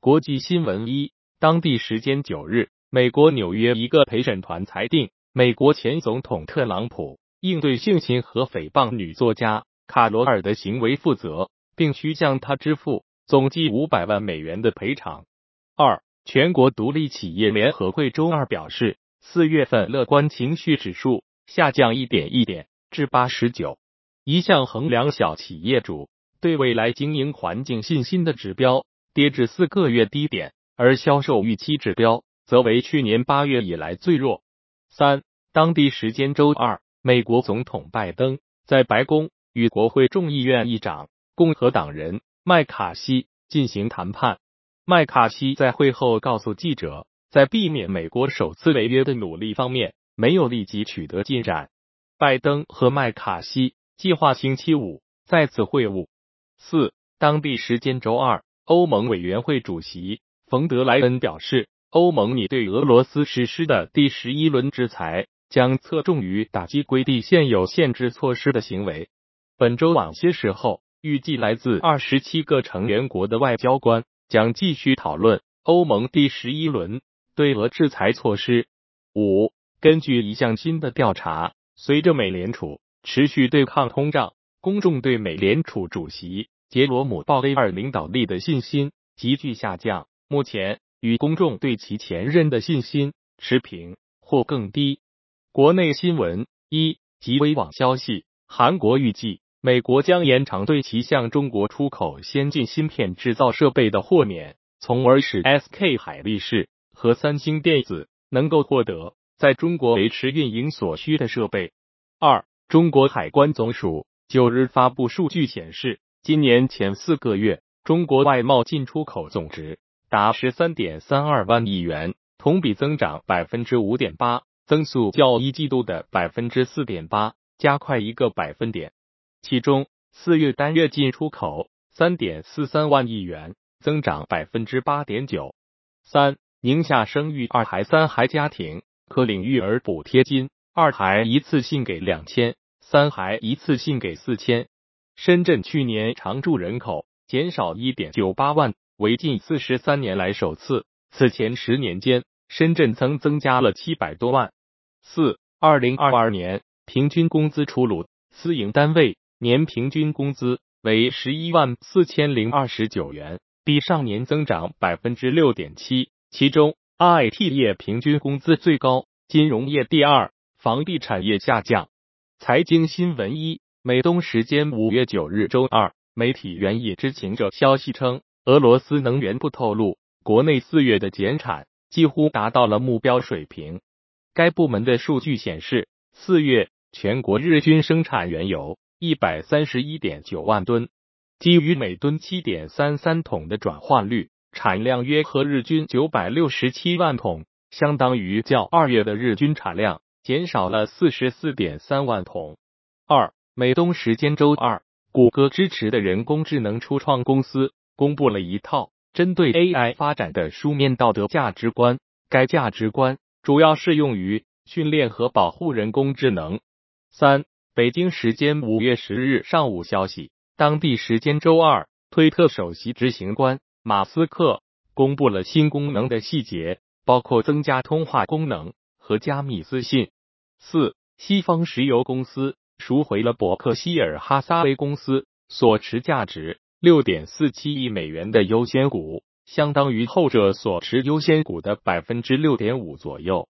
国际新闻一，当地时间九日，美国纽约一个陪审团裁定，美国前总统特朗普应对性侵和诽谤女作家卡罗尔的行为负责，并需向他支付总计五百万美元的赔偿。二，全国独立企业联合会周二表示，四月份乐观情绪指数下降一点一点至八十九，一项衡量小企业主对未来经营环境信心的指标。跌至四个月低点，而销售预期指标则为去年八月以来最弱。三，当地时间周二，美国总统拜登在白宫与国会众议院议长共和党人麦卡锡进行谈判。麦卡锡在会后告诉记者，在避免美国首次违约的努力方面没有立即取得进展。拜登和麦卡锡计划星期五再次会晤。四，当地时间周二。欧盟委员会主席冯德莱恩表示，欧盟拟对俄罗斯实施的第十一轮制裁将侧重于打击规避现有限制措施的行为。本周晚些时候，预计来自二十七个成员国的外交官将继续讨论欧盟第十一轮对俄制裁措施。五，根据一项新的调查，随着美联储持续对抗通胀，公众对美联储主席。杰罗姆·鲍威尔领导力的信心急剧下降，目前与公众对其前任的信心持平或更低。国内新闻一，极微网消息，韩国预计美国将延长对其向中国出口先进芯片制造设备的豁免，从而使 SK 海力士和三星电子能够获得在中国维持运营所需的设备。二，中国海关总署九日发布数据显示。今年前四个月，中国外贸进出口总值达十三点三二万亿元，同比增长百分之五点八，增速较一季度的百分之四点八加快一个百分点。其中，四月单月进出口三点四三万亿元，增长百分之八点九。三，宁夏生育二孩、三孩家庭可领育儿补贴金，二孩一次性给两千，三孩一次性给四千。深圳去年常住人口减少一点九八万，为近四十三年来首次。此前十年间，深圳曾增加了七百多万。四，二零二二年平均工资出炉，私营单位年平均工资为十一万四千零二十九元，比上年增长百分之六点七。其中，IT 业平均工资最高，金融业第二，房地产业下降。财经新闻一。美东时间五月九日周二，媒体援引知情者消息称，俄罗斯能源部透露，国内四月的减产几乎达到了目标水平。该部门的数据显示，四月全国日均生产原油一百三十一点九万吨，基于每吨七点三三桶的转换率，产量约合日均九百六十七万桶，相当于较二月的日均产量减少了四十四点三万桶。二美东时间周二，谷歌支持的人工智能初创公司公布了一套针对 AI 发展的书面道德价值观。该价值观主要适用于训练和保护人工智能。三，北京时间五月十日上午消息，当地时间周二，推特首席执行官马斯克公布了新功能的细节，包括增加通话功能和加密私信。四，西方石油公司。赎回了伯克希尔哈撒韦公司所持价值六点四七亿美元的优先股，相当于后者所持优先股的百分之六点五左右。